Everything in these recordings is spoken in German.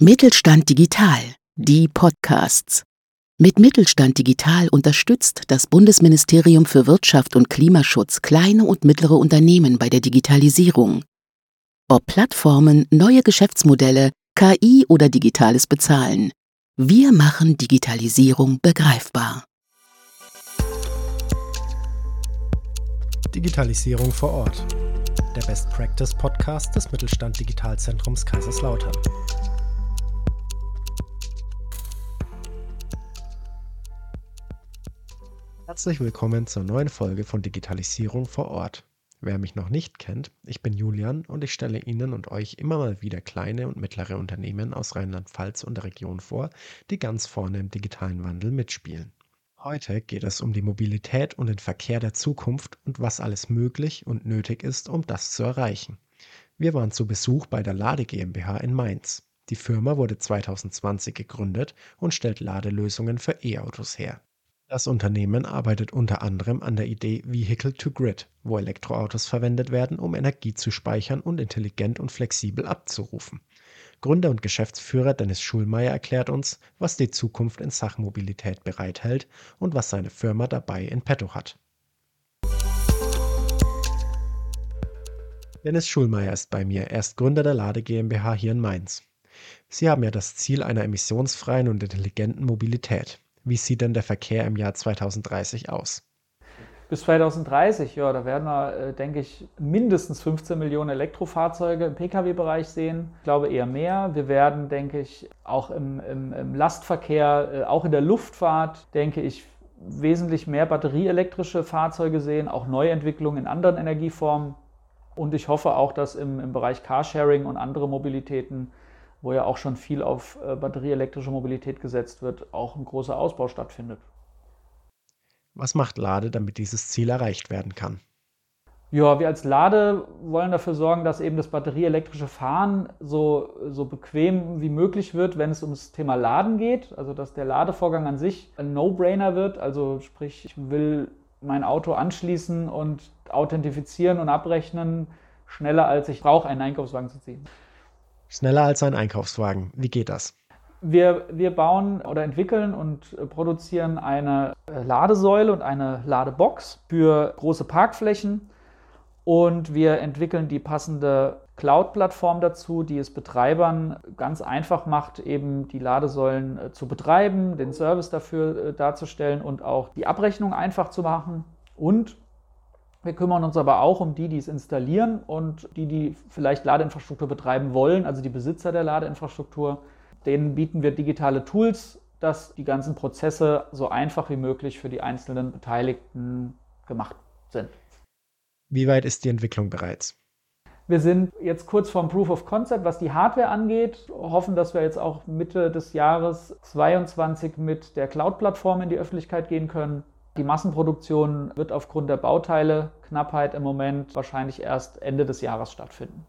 Mittelstand Digital, die Podcasts. Mit Mittelstand Digital unterstützt das Bundesministerium für Wirtschaft und Klimaschutz kleine und mittlere Unternehmen bei der Digitalisierung. Ob Plattformen, neue Geschäftsmodelle, KI oder digitales Bezahlen. Wir machen Digitalisierung begreifbar. Digitalisierung vor Ort. Der Best Practice Podcast des Mittelstand Digitalzentrums Kaiserslautern. Herzlich willkommen zur neuen Folge von Digitalisierung vor Ort. Wer mich noch nicht kennt, ich bin Julian und ich stelle Ihnen und euch immer mal wieder kleine und mittlere Unternehmen aus Rheinland-Pfalz und der Region vor, die ganz vorne im digitalen Wandel mitspielen. Heute geht es um die Mobilität und den Verkehr der Zukunft und was alles möglich und nötig ist, um das zu erreichen. Wir waren zu Besuch bei der Lade GmbH in Mainz. Die Firma wurde 2020 gegründet und stellt Ladelösungen für E-Autos her. Das Unternehmen arbeitet unter anderem an der Idee Vehicle to Grid, wo Elektroautos verwendet werden, um Energie zu speichern und intelligent und flexibel abzurufen. Gründer und Geschäftsführer Dennis Schulmeier erklärt uns, was die Zukunft in Sachen Mobilität bereithält und was seine Firma dabei in petto hat. Dennis Schulmeier ist bei mir. Er ist Gründer der Lade GmbH hier in Mainz. Sie haben ja das Ziel einer emissionsfreien und intelligenten Mobilität. Wie sieht denn der Verkehr im Jahr 2030 aus? Bis 2030, ja, da werden wir, äh, denke ich, mindestens 15 Millionen Elektrofahrzeuge im Pkw-Bereich sehen. Ich glaube eher mehr. Wir werden, denke ich, auch im, im, im Lastverkehr, äh, auch in der Luftfahrt, denke ich, wesentlich mehr batterieelektrische Fahrzeuge sehen, auch Neuentwicklungen in anderen Energieformen. Und ich hoffe auch, dass im, im Bereich Carsharing und andere Mobilitäten wo ja auch schon viel auf äh, batterieelektrische Mobilität gesetzt wird, auch ein großer Ausbau stattfindet. Was macht Lade, damit dieses Ziel erreicht werden kann? Ja, wir als Lade wollen dafür sorgen, dass eben das batterieelektrische Fahren so, so bequem wie möglich wird, wenn es ums Thema Laden geht. Also dass der Ladevorgang an sich ein No-Brainer wird. Also sprich, ich will mein Auto anschließen und authentifizieren und abrechnen, schneller als ich brauche, einen Einkaufswagen zu ziehen. Schneller als ein Einkaufswagen. Wie geht das? Wir, wir bauen oder entwickeln und produzieren eine Ladesäule und eine Ladebox für große Parkflächen. Und wir entwickeln die passende Cloud-Plattform dazu, die es Betreibern ganz einfach macht, eben die Ladesäulen äh, zu betreiben, den Service dafür äh, darzustellen und auch die Abrechnung einfach zu machen. Und wir kümmern uns aber auch um die, die es installieren und die, die vielleicht Ladeinfrastruktur betreiben wollen, also die Besitzer der Ladeinfrastruktur. Denen bieten wir digitale Tools, dass die ganzen Prozesse so einfach wie möglich für die einzelnen Beteiligten gemacht sind. Wie weit ist die Entwicklung bereits? Wir sind jetzt kurz vorm Proof of Concept, was die Hardware angeht. Hoffen, dass wir jetzt auch Mitte des Jahres 2022 mit der Cloud-Plattform in die Öffentlichkeit gehen können. Die Massenproduktion wird aufgrund der Bauteile-Knappheit im Moment wahrscheinlich erst Ende des Jahres stattfinden.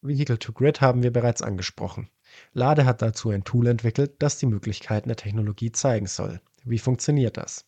Vehicle to Grid haben wir bereits angesprochen. Lade hat dazu ein Tool entwickelt, das die Möglichkeiten der Technologie zeigen soll. Wie funktioniert das?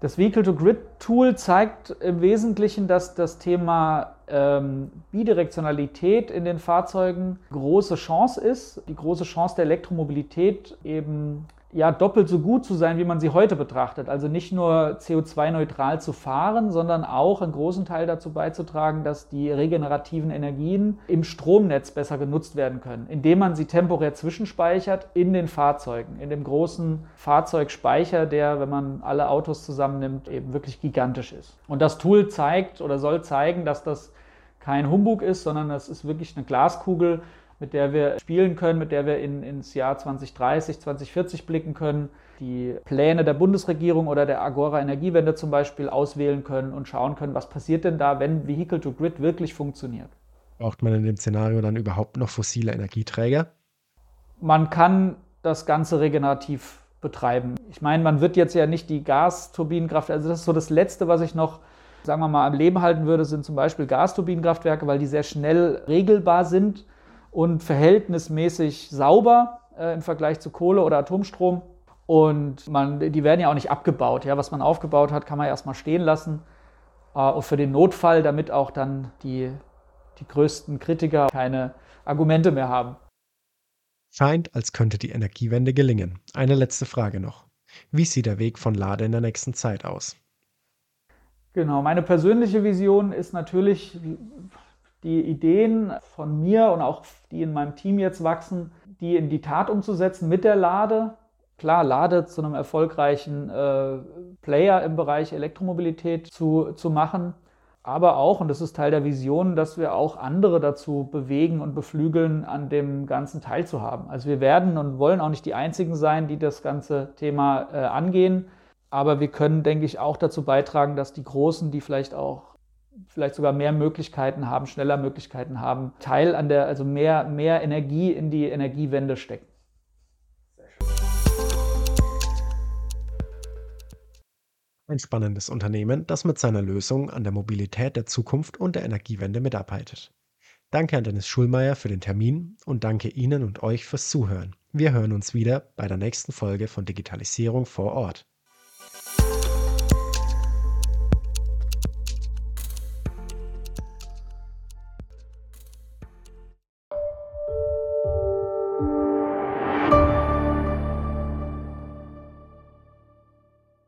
Das Vehicle-to-Grid-Tool zeigt im Wesentlichen, dass das Thema ähm, Bidirektionalität in den Fahrzeugen große Chance ist. Die große Chance der Elektromobilität eben ja, doppelt so gut zu sein, wie man sie heute betrachtet. Also nicht nur CO2-neutral zu fahren, sondern auch einen großen Teil dazu beizutragen, dass die regenerativen Energien im Stromnetz besser genutzt werden können, indem man sie temporär zwischenspeichert in den Fahrzeugen, in dem großen Fahrzeugspeicher, der, wenn man alle Autos zusammennimmt, eben wirklich gigantisch ist. Und das Tool zeigt oder soll zeigen, dass das kein Humbug ist, sondern das ist wirklich eine Glaskugel, mit der wir spielen können, mit der wir in, ins Jahr 2030, 2040 blicken können, die Pläne der Bundesregierung oder der Agora Energiewende zum Beispiel auswählen können und schauen können, was passiert denn da, wenn Vehicle to Grid wirklich funktioniert. Braucht man in dem Szenario dann überhaupt noch fossile Energieträger? Man kann das Ganze regenerativ betreiben. Ich meine, man wird jetzt ja nicht die Gasturbinenkraft, also das ist so das Letzte, was ich noch sagen wir mal, am Leben halten würde, sind zum Beispiel Gasturbinenkraftwerke, weil die sehr schnell regelbar sind und verhältnismäßig sauber äh, im Vergleich zu Kohle oder Atomstrom. Und man, die werden ja auch nicht abgebaut. Ja? Was man aufgebaut hat, kann man erstmal stehen lassen. Äh, und für den Notfall, damit auch dann die, die größten Kritiker keine Argumente mehr haben. Scheint, als könnte die Energiewende gelingen. Eine letzte Frage noch. Wie sieht der Weg von Lade in der nächsten Zeit aus? Genau, meine persönliche Vision ist natürlich, die Ideen von mir und auch die in meinem Team jetzt wachsen, die in die Tat umzusetzen mit der Lade. Klar, Lade zu einem erfolgreichen äh, Player im Bereich Elektromobilität zu, zu machen aber auch, und das ist Teil der Vision, dass wir auch andere dazu bewegen und beflügeln, an dem Ganzen teilzuhaben. Also wir werden und wollen auch nicht die Einzigen sein, die das ganze Thema äh, angehen, aber wir können, denke ich, auch dazu beitragen, dass die Großen, die vielleicht auch vielleicht sogar mehr Möglichkeiten haben, schneller Möglichkeiten haben, Teil an der, also mehr, mehr Energie in die Energiewende stecken. Ein spannendes Unternehmen, das mit seiner Lösung an der Mobilität der Zukunft und der Energiewende mitarbeitet. Danke an Dennis Schulmeier für den Termin und danke Ihnen und euch fürs Zuhören. Wir hören uns wieder bei der nächsten Folge von Digitalisierung vor Ort.